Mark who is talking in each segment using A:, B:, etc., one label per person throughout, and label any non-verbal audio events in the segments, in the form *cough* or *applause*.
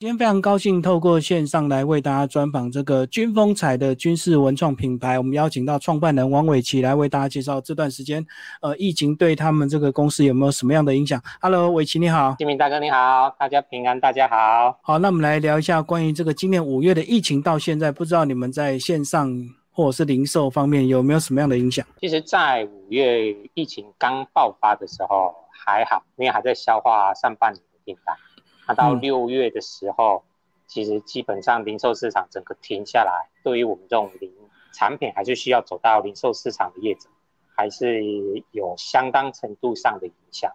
A: 今天非常高兴透过线上来为大家专访这个军风彩的军事文创品牌。我们邀请到创办人王伟奇来为大家介绍这段时间，呃，疫情对他们这个公司有没有什么样的影响？Hello，伟奇你好，
B: 金明大哥你好，大家平安，大家好。
A: 好，那我们来聊一下关于这个今年五月的疫情到现在，不知道你们在线上或者是零售方面有没有什么样的影响？
B: 其实，在五月疫情刚爆发的时候还好，因为还在消化上半年的订单。那到六月的时候，其实基本上零售市场整个停下来，对于我们这种零产品还是需要走到零售市场的业者，还是有相当程度上的影响。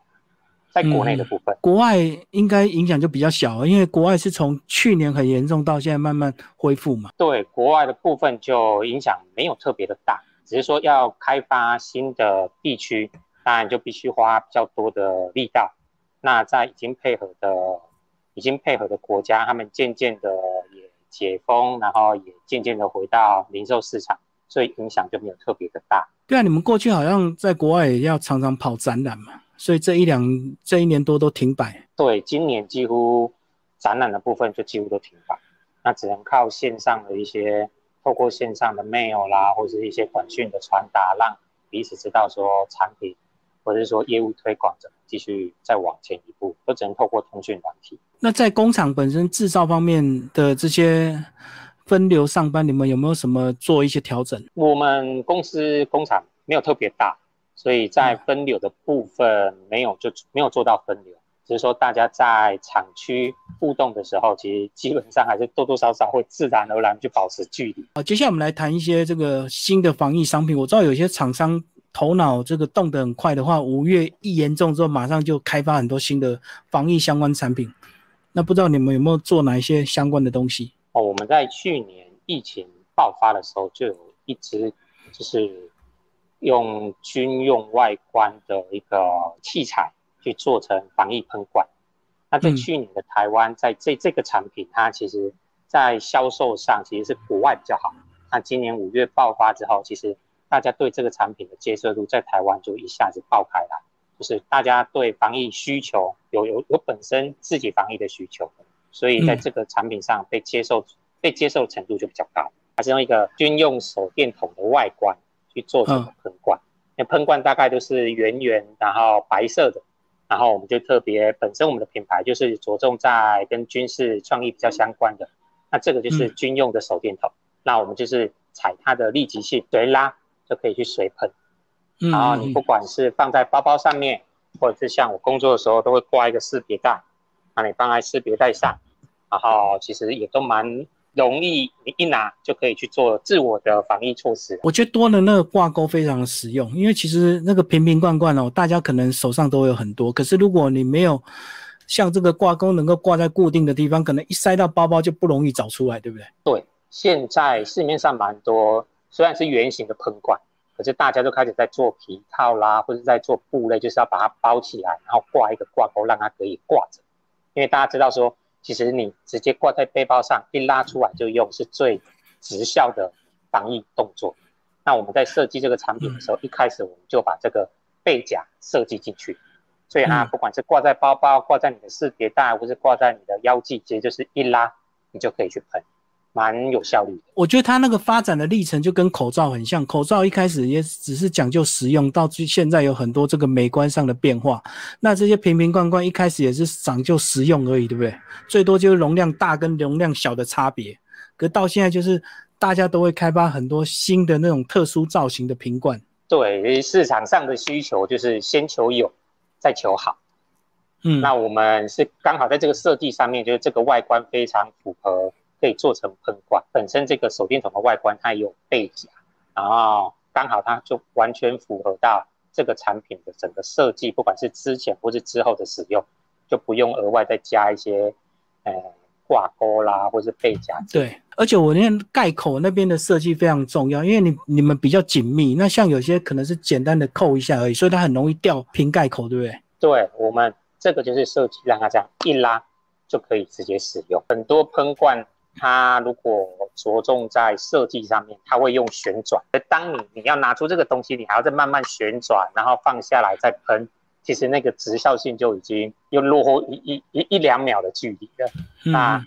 B: 在国内的部分，
A: 国外应该影响就比较小，因为国外是从去年很严重到现在慢慢恢复嘛。
B: 对，国外的部分就影响没有特别的大，只是说要开发新的地区，当然就必须花比较多的力道。那在已经配合的。已经配合的国家，他们渐渐的也解封，然后也渐渐的回到零售市场，所以影响就没有特别的大。
A: 对啊，你们过去好像在国外也要常常跑展览嘛，所以这一两这一年多都停摆。
B: 对，今年几乎展览的部分就几乎都停摆，那只能靠线上的一些，透过线上的 mail 啦，或者是一些短讯的传达，让彼此知道说产品。或者是说业务推广怎么继续再往前一步，都只能透过通讯软体。
A: 那在工厂本身制造方面的这些分流上班，你们有没有什么做一些调整？
B: 我们公司工厂没有特别大，所以在分流的部分没有就没有做到分流，只是说大家在厂区互动的时候，其实基本上还是多多少少会自然而然去保持距离。
A: 好，接下来我们来谈一些这个新的防疫商品。我知道有些厂商。头脑这个动得很快的话，五月一严重之后，马上就开发很多新的防疫相关产品。那不知道你们有没有做哪一些相关的东西？
B: 哦，我们在去年疫情爆发的时候，就有一支就是用军用外观的一个器材去做成防疫喷管。那在去年的台湾，在这这个产品，它其实在销售上其实是国外比较好。那今年五月爆发之后，其实。大家对这个产品的接受度在台湾就一下子爆开来，就是大家对防疫需求有有有本身自己防疫的需求，所以在这个产品上被接受被接受程度就比较高。它是用一个军用手电筒的外观去做这个喷罐，那喷罐大概都是圆圆，然后白色的，然后我们就特别本身我们的品牌就是着重在跟军事创意比较相关的，那这个就是军用的手电筒，那我们就是采它的立即性，随拉。就可以去水喷，然后你不管是放在包包上面，或者是像我工作的时候都会挂一个识别带，那你放在识别袋上，然后其实也都蛮容易，你一拿就可以去做自我的防疫措施。
A: 我觉得多了那个挂钩非常的实用，因为其实那个瓶瓶罐罐哦，大家可能手上都有很多，可是如果你没有像这个挂钩能够挂在固定的地方，可能一塞到包包就不容易找出来，对不对？
B: 对，现在市面上蛮多。虽然是圆形的喷罐，可是大家都开始在做皮套啦，或者在做布类，就是要把它包起来，然后挂一个挂钩，让它可以挂着。因为大家知道说，其实你直接挂在背包上，一拉出来就用，是最直效的防疫动作。那我们在设计这个产品的时候，一开始我们就把这个背夹设计进去，所以它不管是挂在包包、挂在你的识别带，或是挂在你的腰际，其实就是一拉，你就可以去喷。蛮有效率的，
A: 我觉得它那个发展的历程就跟口罩很像，口罩一开始也只是讲究实用，到最现在有很多这个美观上的变化。那这些瓶瓶罐罐一开始也是讲究实用而已，对不对？最多就是容量大跟容量小的差别。可到现在就是大家都会开发很多新的那种特殊造型的瓶罐。
B: 对，市场上的需求就是先求有，再求好。嗯，那我们是刚好在这个设计上面，就是这个外观非常符合。可以做成喷罐，本身这个手电筒的外观它也有背夹，然后刚好它就完全符合到这个产品的整个设计，不管是之前或是之后的使用，就不用额外再加一些呃挂钩啦，或是背夹。
A: 对，而且我那盖口那边的设计非常重要，因为你你们比较紧密，那像有些可能是简单的扣一下而已，所以它很容易掉瓶盖口，对不对？
B: 对，我们这个就是设计让它这样一拉就可以直接使用，很多喷罐。它如果着重在设计上面，它会用旋转。而当你你要拿出这个东西，你还要再慢慢旋转，然后放下来再喷，其实那个直效性就已经又落后一一一一两秒的距离了。那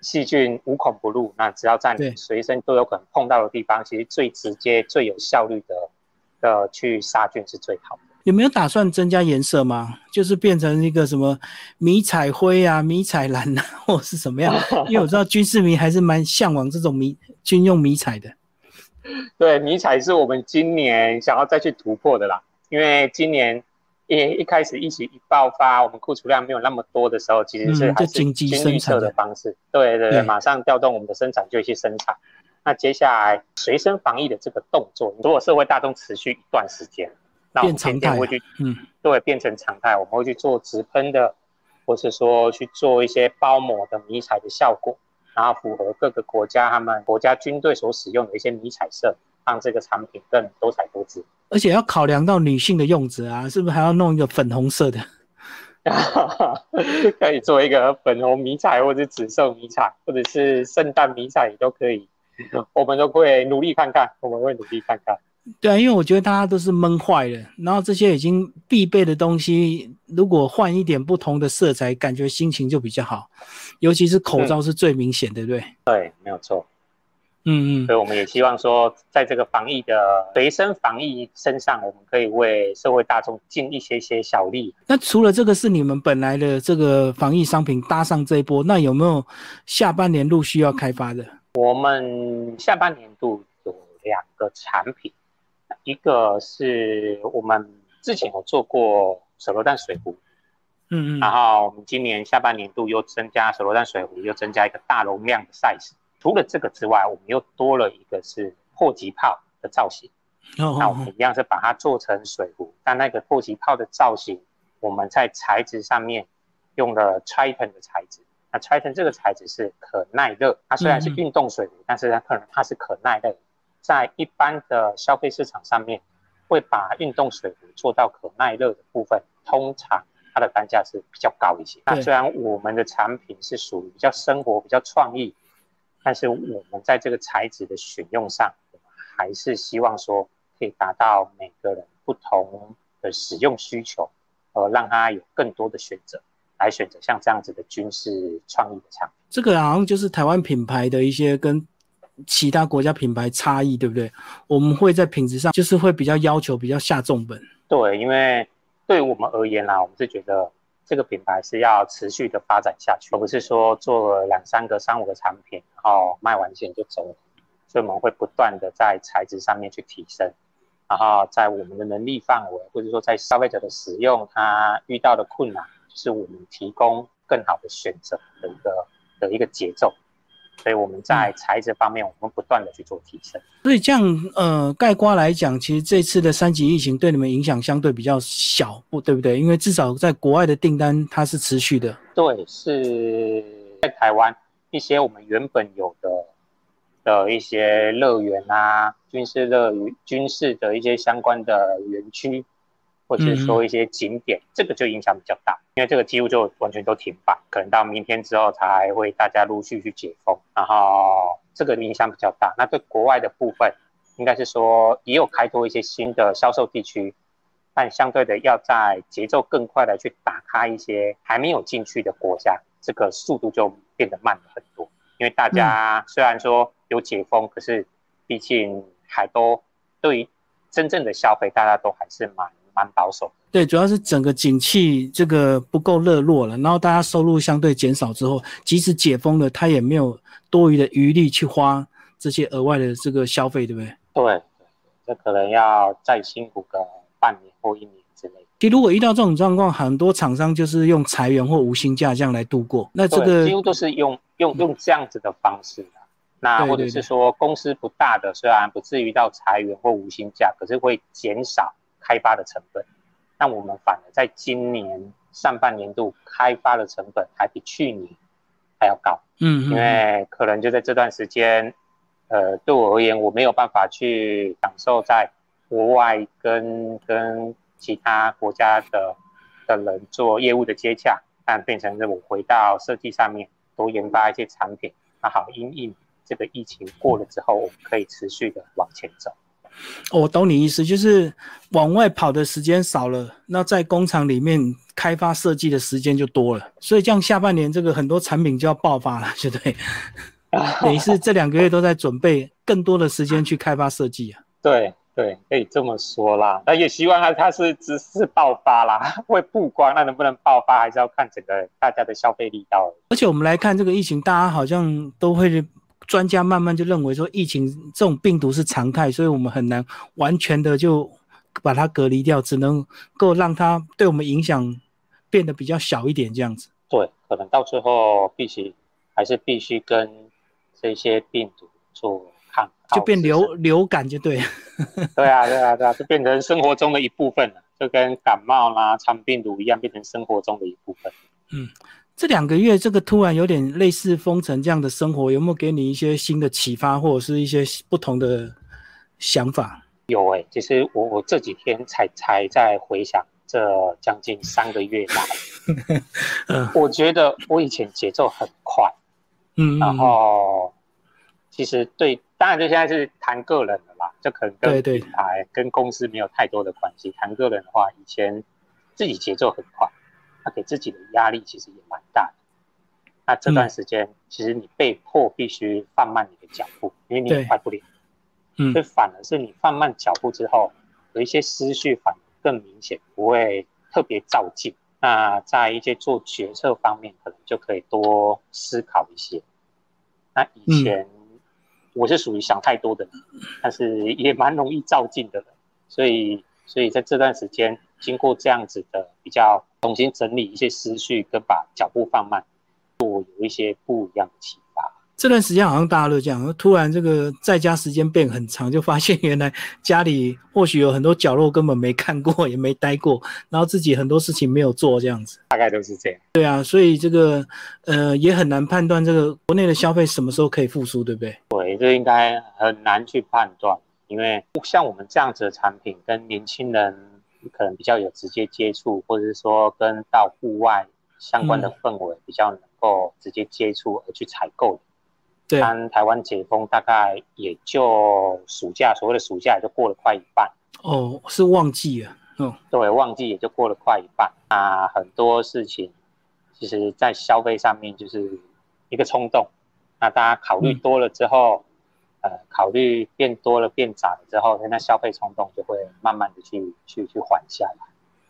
B: 细菌无孔不入，那只要在你随身都有可能碰到的地方，其实最直接、最有效率的的去杀菌是最好的。
A: 有没有打算增加颜色吗？就是变成一个什么迷彩灰啊、迷彩蓝啊，*laughs* 或是什么样？因为我知道军事迷还是蛮向往这种迷军用迷彩的。
B: 对，迷彩是我们今年想要再去突破的啦。因为今年一一开始疫情一爆发，我们库存量没有那么多的时候，其实是还是
A: 经济生产
B: 的方式。对对对，马上调动我们的生产就去生产。那接下来随身防疫的这个动作，如果社会大众持续一段时间。
A: 变常态，
B: 会去，嗯，对，变成常态。我们会去做直喷的，或是说去做一些包膜的迷彩的效果，然后符合各个国家他们国家军队所使用的一些迷彩色，让这个产品更多彩多姿。
A: 而且要考量到女性的用纸啊，是不是还要弄一个粉红色的？*laughs*
B: 可以做一个粉红迷彩，或者紫色迷彩，或者是圣诞迷彩也都可以。*laughs* 我们都会努力看看，我们会努力看看。
A: 对啊，因为我觉得大家都是闷坏了，然后这些已经必备的东西，如果换一点不同的色彩，感觉心情就比较好。尤其是口罩是最明显，对不对？
B: 对，没有错。
A: 嗯嗯。
B: 所以我们也希望说，在这个防疫的随身防疫身上，我们可以为社会大众尽一些些小力。
A: 那除了这个是你们本来的这个防疫商品搭上这一波，那有没有下半年陆续要开发的？
B: 我们下半年度有两个产品。一个是我们之前有做过手榴弹水壶，
A: 嗯嗯，
B: 然后我们今年下半年度又增加手榴弹水壶，又增加一个大容量的 size。除了这个之外，我们又多了一个是迫击炮的造型。那我们一样是把它做成水壶，但那个迫击炮的造型，我们在材质上面用了 Triton 的材质。那 Triton 这个材质是可耐热，它虽然是运动水壶，但是它可能它是可耐热。在一般的消费市场上面，会把运动水壶做到可耐热的部分，通常它的单价是比较高一些。那虽然我们的产品是属于比较生活、比较创意，但是我们在这个材质的选用上，还是希望说可以达到每个人不同的使用需求，呃，让他有更多的选择，来选择像这样子的军事创意的产品。
A: 这个好像就是台湾品牌的一些跟。其他国家品牌差异对不对？我们会在品质上就是会比较要求，比较下重本。
B: 对，因为对于我们而言啦，我们是觉得这个品牌是要持续的发展下去，而不是说做了两三个、三五个产品，然后卖完钱就走。所以我们会不断的在材质上面去提升，然后在我们的能力范围，或者说在消费者的使用他遇到的困难，是我们提供更好的选择的一个的一个节奏。所以我们在材质方面，我们不断的去做提升。
A: 所以这样，呃，盖瓜来讲，其实这次的三级疫情对你们影响相对比较小，不对不对？因为至少在国外的订单它是持续的。
B: 对，是在台湾一些我们原本有的的一些乐园啊，军事乐园、军事的一些相关的园区。或者说一些景点，这个就影响比较大，因为这个几乎就完全都停摆，可能到明天之后才会大家陆续去解封，然后这个影响比较大。那对国外的部分，应该是说也有开拓一些新的销售地区，但相对的要在节奏更快的去打开一些还没有进去的国家，这个速度就变得慢了很多。因为大家虽然说有解封，可是毕竟还都对于真正的消费，大家都还是蛮。蛮保守，
A: 对，主要是整个景气这个不够热络了，然后大家收入相对减少之后，即使解封了，他也没有多余的余力去花这些额外的这个消费，对不对？
B: 对，这可能要再辛苦个半年或一年之类。
A: 其实如果遇到这种状况，很多厂商就是用裁员或无薪假这样来度过。那这个
B: 几乎都是用用用这样子的方式那或者是说公司不大的，虽然不至于到裁员或无薪假，可是会减少。开发的成本，那我们反而在今年上半年度开发的成本还比去年还要高。
A: 嗯，
B: 因为可能就在这段时间，呃，对我而言，我没有办法去享受在国外跟跟其他国家的的人做业务的接洽，但变成是我回到设计上面，多研发一些产品，那好，因应这个疫情过了之后，我们可以持续的往前走。
A: 我懂你意思，就是往外跑的时间少了，那在工厂里面开发设计的时间就多了，所以这样下半年这个很多产品就要爆发了，对不 *laughs* 对？等于是这两个月都在准备更多的时间去开发设计啊。
B: 对对，可以这么说啦。那也希望它它是只是爆发啦，*laughs* 会曝光，那能不能爆发还是要看整个大家的消费力道。
A: 而且我们来看这个疫情，大家好像都会。专家慢慢就认为说，疫情这种病毒是常态，所以我们很难完全的就把它隔离掉，只能够让它对我们影响变得比较小一点，这样子。
B: 对，可能到最后必须还是必须跟这些病毒做抗，
A: 就变流流感就对。*laughs*
B: 对啊，对啊，对啊，就变成生活中的一部分了，就跟感冒啦、肠病毒一样，变成生活中的一部分。
A: 嗯。这两个月，这个突然有点类似封城这样的生活，有没有给你一些新的启发，或者是一些不同的想法？
B: 有诶，其实我我这几天才才在回想这将近三个月来，*laughs* 嗯，我觉得我以前节奏很快，嗯，然后其实对，当然就现在是谈个人的啦，就可能跟品牌跟公司没有太多的关系。谈个人的话，以前自己节奏很快。他给自己的压力其实也蛮大的。那这段时间，其实你被迫必须放慢你的脚步，因为你也快不了。嗯。所以反而是你放慢脚步之后，有一些思绪反而更明显，不会特别照进。那在一些做决策方面，可能就可以多思考一些。那以前我是属于想太多的人，但是也蛮容易照进的人。所以，所以在这段时间。经过这样子的比较，重新整理一些思绪，跟把脚步放慢，我有一些不一样的启发。
A: 这段时间好像大家都这样，突然这个在家时间变很长，就发现原来家里或许有很多角落根本没看过，也没待过，然后自己很多事情没有做，这样子。
B: 大概都是这样。
A: 对啊，所以这个呃也很难判断这个国内的消费什么时候可以复苏，对不对？
B: 对，这应该很难去判断，因为像我们这样子的产品跟年轻人。可能比较有直接接触，或者是说跟到户外相关的氛围比较能够直接接触而去采购。
A: 对，
B: 台湾解封大概也就暑假，所谓的暑假也就过了快一半。
A: 哦，是旺季啊。嗯，
B: 对，旺季也就过了快一半。那很多事情其实在消费上面就是一个冲动。那大家考虑多了之后。呃，考虑变多了、变窄了之后，那消费冲动就会慢慢的去、去、去缓下来。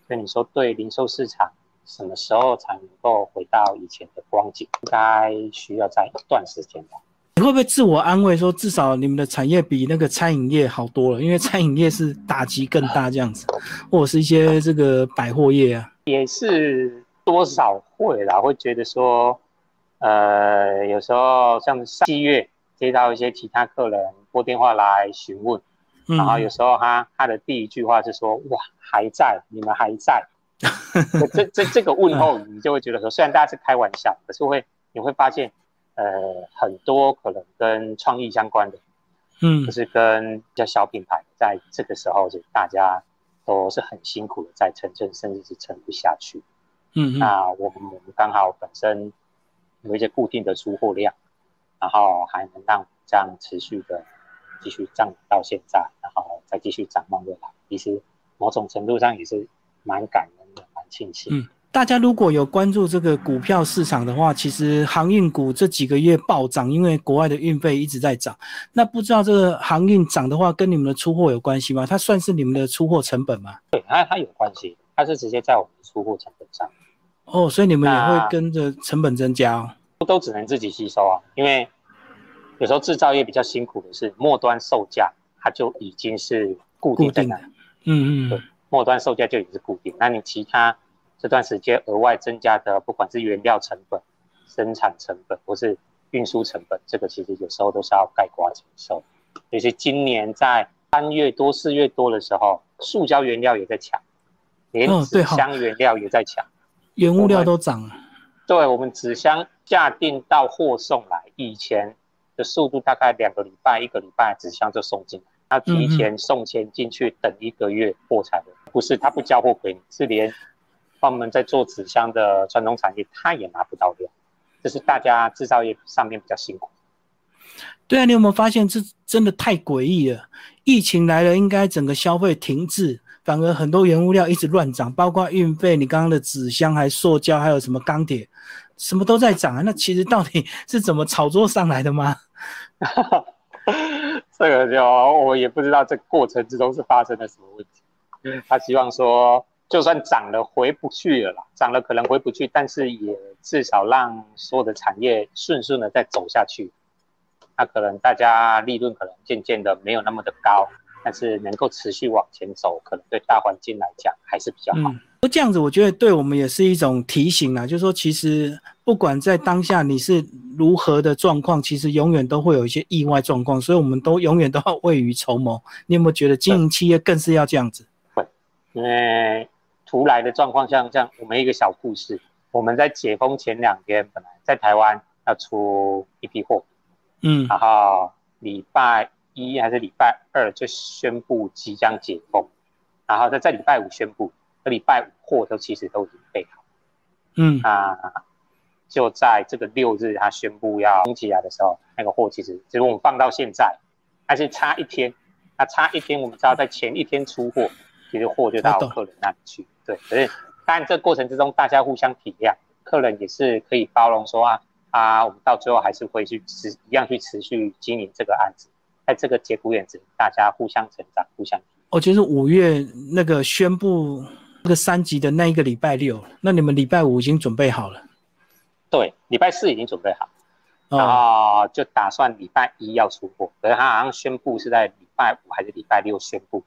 B: 所以你说，对零售市场什么时候才能够回到以前的光景？应该需要在一段时间吧。
A: 你会不会自我安慰说，至少你们的产业比那个餐饮业好多了？因为餐饮业是打击更大这样子，或者是一些这个百货业啊，
B: 也是多少会啦，会觉得说，呃，有时候像七月。接到一些其他客人拨电话来询问，然后有时候他他的第一句话是说：“哇，还在，你们还在。*laughs* ”这这这个问候，你就会觉得说，虽然大家是开玩笑，可是会你会发现，呃，很多可能跟创意相关的，嗯，就是跟比较小品牌，在这个时候就大家都是很辛苦的在撑撑，甚至是撑不下去。嗯，那我们我们刚好本身有一些固定的出货量。然后还能让这样持续的继续涨到现在，然后再继续展望未来，其实某种程度上也是蛮感人的，蛮庆幸。
A: 嗯，大家如果有关注这个股票市场的话，其实航运股这几个月暴涨，因为国外的运费一直在涨。那不知道这个航运涨的话，跟你们的出货有关系吗？它算是你们的出货成本吗？
B: 对，它它有关系，它是直接在我们的出货成本上。
A: 哦，所以你们也会跟着成本增加哦。
B: 都只能自己吸收啊，因为有时候制造业比较辛苦的是末端售价，它就已经是固定的。嗯嗯，对，末端售价就已经是固定。那你其他这段时间额外增加的，不管是原料成本、生产成本或是运输成本，这个其实有时候都是要盖瓜承受。尤其今年在三月多、四月多的时候，塑胶原料也在抢，连纸箱原料也在抢，
A: 原物料都涨了。
B: 对我们纸箱下定到货送来以前的速度，大概两个礼拜、一个礼拜纸箱就送进来。他提前送钱进去，等一个月货才会。不是他不交货给你，是连帮我们在做纸箱的传统产业，他也拿不到料。这是大家制造业上面比较辛苦。
A: 对啊，你有没有发现这真的太诡异了？疫情来了，应该整个消费停滞，反而很多原物料一直乱涨，包括运费，你刚刚的纸箱，还塑胶，还有什么钢铁，什么都在涨啊。那其实到底是怎么炒作上来的吗？*laughs*
B: 这个就我也不知道，这过程之中是发生了什么问题。他希望说，就算涨了回不去了啦，涨了可能回不去，但是也至少让所有的产业顺顺的再走下去。那可能大家利润可能渐渐的没有那么的高，但是能够持续往前走，可能对大环境来讲还是比较好。
A: 不这样子，我觉得对我们也是一种提醒啊，就是说，其实不管在当下你是如何的状况，其实永远都会有一些意外状况，所以我们都永远都要未雨绸缪。你有没有觉得经营企业更是要这样子？
B: 会，因为突来的状况像这样，我们一个小故事，我们在解封前两天，本来在台湾要出一批货。
A: 嗯，
B: 然后礼拜一还是礼拜二就宣布即将解封，然后在在礼拜五宣布，这礼拜五货都其实都已经备好，
A: 嗯。
B: 啊，就在这个六日他宣布要封起来的时候，那个货其实其实我们放到现在，还是差一天，那差一天我们知道在前一天出货，其实货就到客人那里去，对，可是当然这过程之中大家互相体谅，客人也是可以包容说啊。啊，我们到最后还是会去持一样去持续经营这个案子，在这个节骨眼子，大家互相成长，互相。
A: 我觉得五月那个宣布那个三级的那一个礼拜六，那你们礼拜五已经准备好了？
B: 对，礼拜四已经准备好，然后就打算礼拜一要出货，可是他好像宣布是在礼拜五还是礼拜六宣布？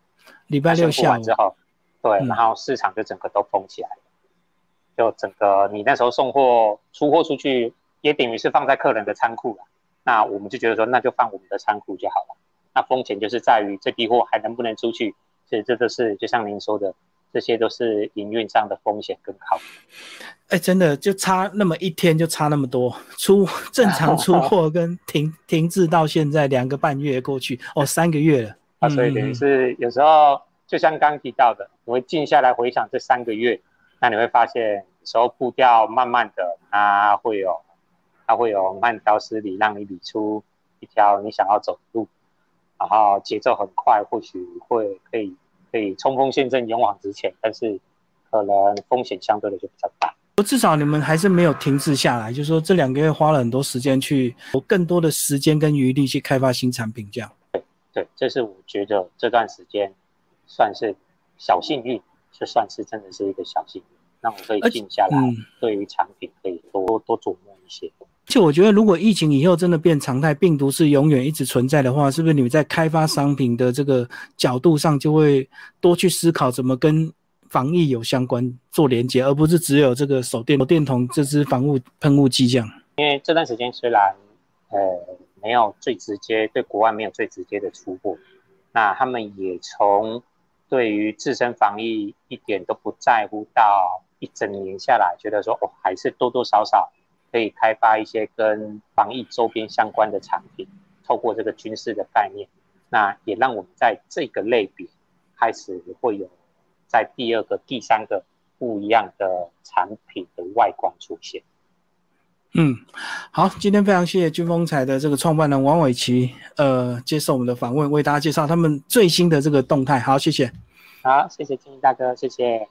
A: 礼拜六下
B: 完之后，对，然后市场就整个都封起来了，就整个你那时候送货出货出去。也等于是放在客人的仓库了，那我们就觉得说，那就放我们的仓库就好了。那风险就是在于这批货还能不能出去，所以这都是就像您说的，这些都是营运上的风险跟考虑。
A: 哎，真的就差那么一天，就差那么多，出正常出货跟停停滞到现在两个半月过去，哦，三个月了
B: 啊，所以等于是有时候就像刚提到的，你会静下来回想这三个月，那你会发现有时候步调慢慢的，它会有。它会有慢条斯理，让你理出一条你想要走的路，然后节奏很快，或许会可以可以冲锋陷阵，勇往直前，但是可能风险相对的就比较大。
A: 至少你们还是没有停滞下来，就是说这两个月花了很多时间去有更多的时间跟余力去开发新产品，这样。
B: 对对，这是我觉得这段时间算是小幸运，这算是真的是一个小幸运，让我可以静下来，对于产品可以多多琢磨一些。
A: 且我觉得，如果疫情以后真的变常态，病毒是永远一直存在的话，是不是你们在开发商品的这个角度上，就会多去思考怎么跟防疫有相关做连接，而不是只有这个手电手电筒这支防雾喷雾剂这样？
B: 因为这段时间虽然呃没有最直接对国外没有最直接的出货，那他们也从对于自身防疫一点都不在乎，到一整年下来觉得说哦还是多多少少。可以开发一些跟防疫周边相关的产品，透过这个军事的概念，那也让我们在这个类别开始会有在第二个、第三个不一样的产品的外观出现。
A: 嗯，好，今天非常谢谢军风彩的这个创办人王伟奇，呃，接受我们的访问，为大家介绍他们最新的这个动态。好，谢谢。
B: 好，谢谢金大哥，谢谢。